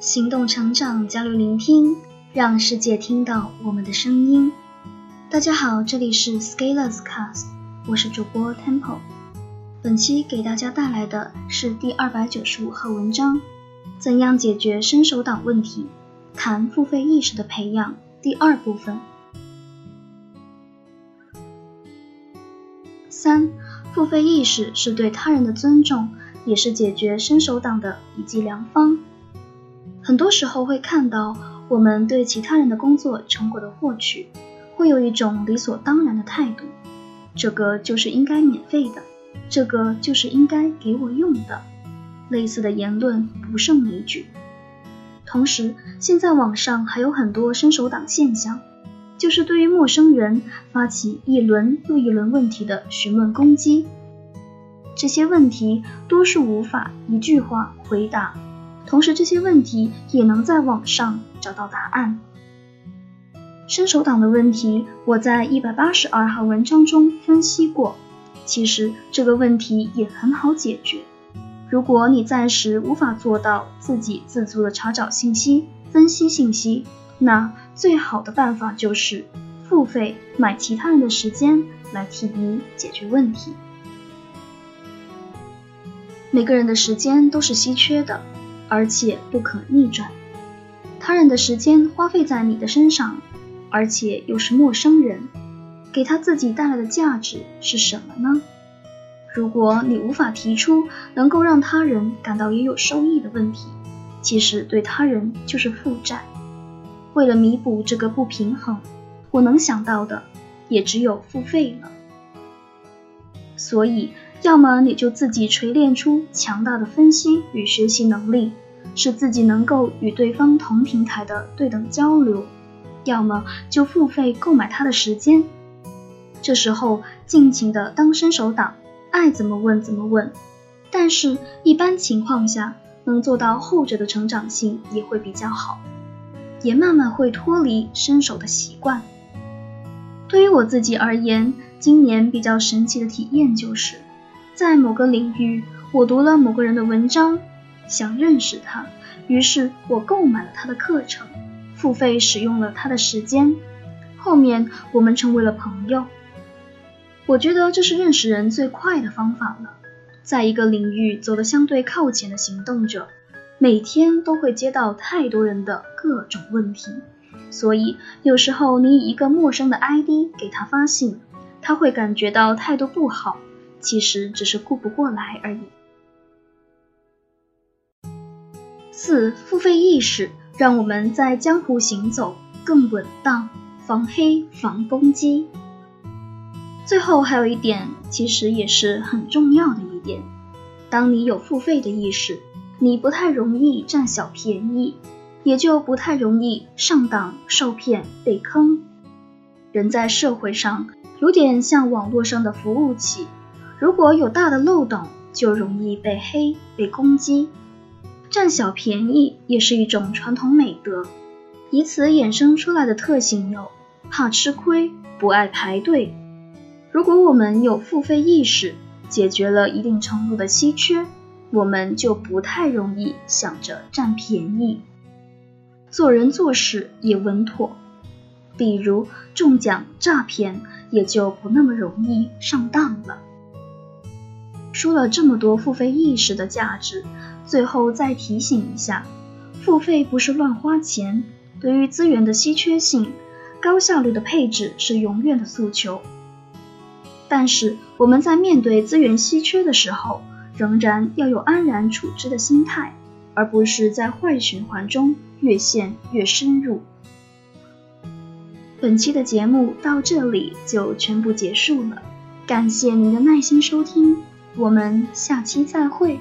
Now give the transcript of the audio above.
行动成长，交流聆听，让世界听到我们的声音。大家好，这里是 Scalers Cast，我是主播 Temple。本期给大家带来的是第二百九十五号文章：怎样解决伸手党问题？谈付费意识的培养，第二部分。三，付费意识是对他人的尊重，也是解决伸手党的一剂良方。很多时候会看到，我们对其他人的工作成果的获取，会有一种理所当然的态度，这个就是应该免费的，这个就是应该给我用的，类似的言论不胜枚举。同时，现在网上还有很多伸手党现象，就是对于陌生人发起一轮又一轮问题的询问攻击，这些问题多数无法一句话回答。同时，这些问题也能在网上找到答案。伸手党的问题，我在一百八十二号文章中分析过。其实这个问题也很好解决。如果你暂时无法做到自给自足的查找信息、分析信息，那最好的办法就是付费买其他人的时间来替你解决问题。每个人的时间都是稀缺的。而且不可逆转，他人的时间花费在你的身上，而且又是陌生人，给他自己带来的价值是什么呢？如果你无法提出能够让他人感到也有收益的问题，其实对他人就是负债。为了弥补这个不平衡，我能想到的也只有付费了。所以。要么你就自己锤炼出强大的分析与学习能力，使自己能够与对方同平台的对等交流；要么就付费购买他的时间，这时候尽情的当伸手党，爱怎么问怎么问。但是，一般情况下，能做到后者的成长性也会比较好，也慢慢会脱离伸手的习惯。对于我自己而言，今年比较神奇的体验就是。在某个领域，我读了某个人的文章，想认识他，于是我购买了他的课程，付费使用了他的时间。后面我们成为了朋友。我觉得这是认识人最快的方法了。在一个领域走得相对靠前的行动者，每天都会接到太多人的各种问题，所以有时候你以一个陌生的 ID 给他发信，他会感觉到态度不好。其实只是顾不过来而已。四、付费意识让我们在江湖行走更稳当，防黑防攻击。最后还有一点，其实也是很重要的一点：当你有付费的意识，你不太容易占小便宜，也就不太容易上当受骗被坑。人在社会上有点像网络上的服务器。如果有大的漏洞，就容易被黑、被攻击。占小便宜也是一种传统美德，以此衍生出来的特性有：怕吃亏、不爱排队。如果我们有付费意识，解决了一定程度的稀缺，我们就不太容易想着占便宜，做人做事也稳妥。比如中奖诈骗，也就不那么容易上当了。说了这么多付费意识的价值，最后再提醒一下，付费不是乱花钱。对于资源的稀缺性，高效率的配置是永远的诉求。但是我们在面对资源稀缺的时候，仍然要有安然处之的心态，而不是在坏循环中越陷越深入。本期的节目到这里就全部结束了，感谢您的耐心收听。我们下期再会。